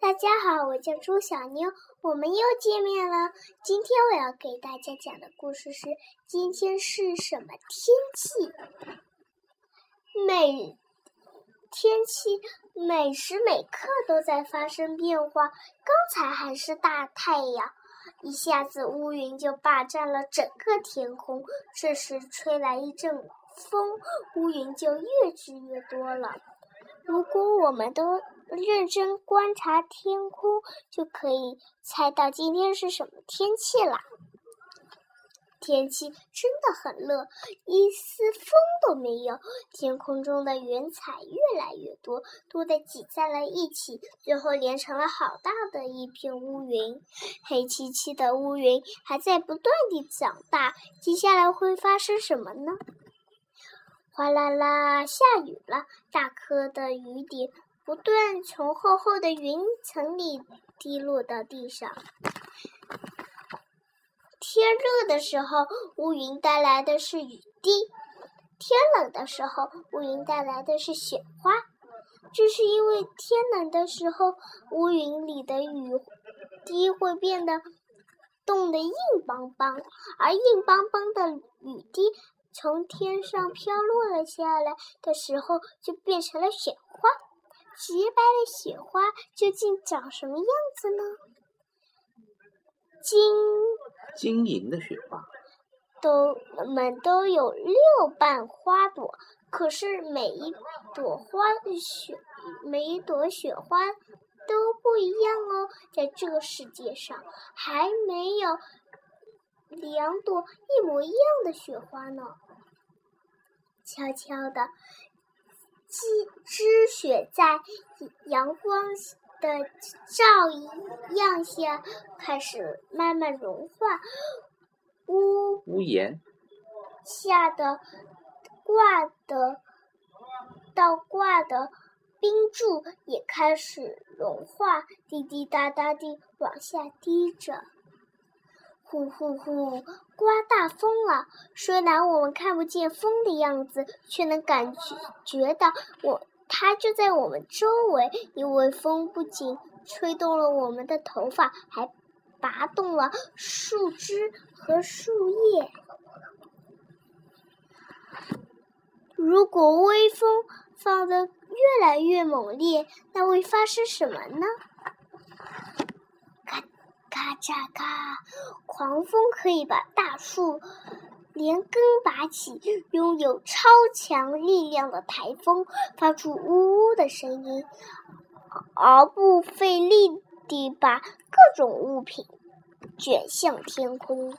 大家好，我叫朱小妞，我们又见面了。今天我要给大家讲的故事是：今天是什么天气？每天气每时每刻都在发生变化。刚才还是大太阳，一下子乌云就霸占了整个天空。这时吹来一阵风，乌云就越积越多了。如果我们都认真观察天空，就可以猜到今天是什么天气了。天气真的很热，一丝风都没有。天空中的云彩越来越多，多的挤在了一起，最后连成了好大的一片乌云。黑漆漆的乌云还在不断地长大，接下来会发生什么呢？哗啦啦，下雨了，大颗的雨点。不断从厚厚的云层里滴落到地上。天热的时候，乌云带来的是雨滴；天冷的时候，乌云带来的是雪花。这是因为天冷的时候，乌云里的雨滴会变得冻得硬邦邦，而硬邦邦的雨滴从天上飘落了下来的时候，就变成了雪花。洁白的雪花究竟长什么样子呢？晶晶莹的雪花，都们都有六瓣花朵，可是每一朵花雪每一朵雪花都不一样哦。在这个世界上，还没有两朵一模一样的雪花呢。悄悄的。积积雪在阳光的照样下开始慢慢融化，屋屋檐下的挂的倒挂的冰柱也开始融化，滴滴答答地往下滴着。呼呼呼，刮大风了！虽然我们看不见风的样子，却能感觉觉到我它就在我们周围。因为风不仅吹动了我们的头发，还拔动了树枝和树叶。如果微风放得越来越猛烈，那会发生什么呢？咔嚓咔！狂风可以把大树连根拔起，拥有超强力量的台风发出呜呜的声音，毫不费力地把各种物品卷向天空。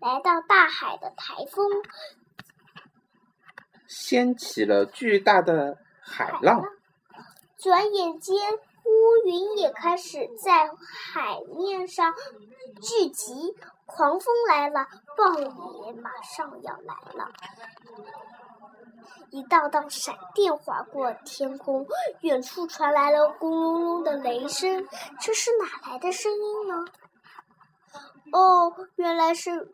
来到大海的台风，掀起了巨大的海浪，转眼间。乌云也开始在海面上聚集，狂风来了，暴雨也马上要来了。一道道闪电划过天空，远处传来了轰隆隆的雷声。这是哪来的声音呢？哦，原来是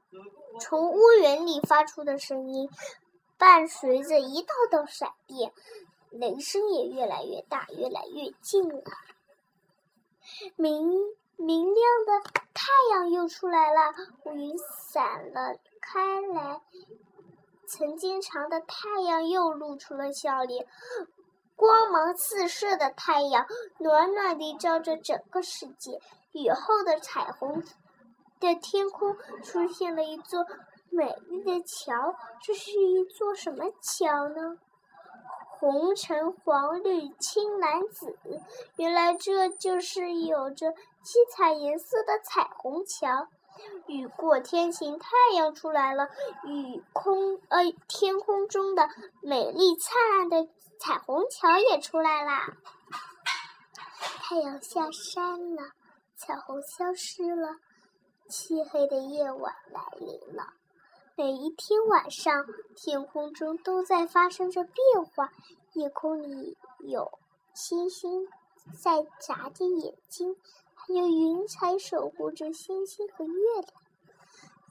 从乌云里发出的声音，伴随着一道道闪电。雷声也越来越大，越来越近了。明明亮的太阳又出来了，乌云散了开来，曾经长的太阳又露出了笑脸。光芒四射的太阳，暖暖地照着整个世界。雨后的彩虹的天空出现了一座美丽的桥，这是一座什么桥呢？红橙黄绿青蓝紫，原来这就是有着七彩颜色的彩虹桥。雨过天晴，太阳出来了，雨空呃天空中的美丽灿烂的彩虹桥也出来啦。太阳下山了，彩虹消失了，漆黑的夜晚来临了。每一天晚上，天空中都在发生着变化。夜空里有星星在眨着眼睛，还有云彩守护着星星和月亮。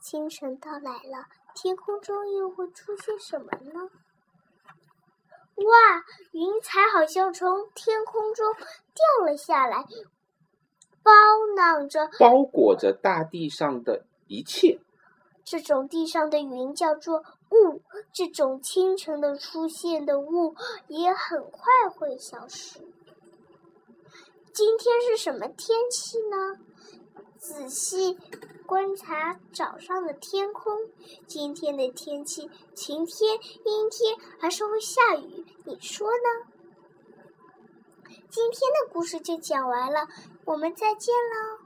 清晨到来了，天空中又会出现什么呢？哇，云彩好像从天空中掉了下来，包囊着包裹着大地上的一切。这种地上的云叫做雾，这种清晨的出现的雾也很快会消失。今天是什么天气呢？仔细观察早上的天空，今天的天气晴天、阴天，还是会下雨？你说呢？今天的故事就讲完了，我们再见喽。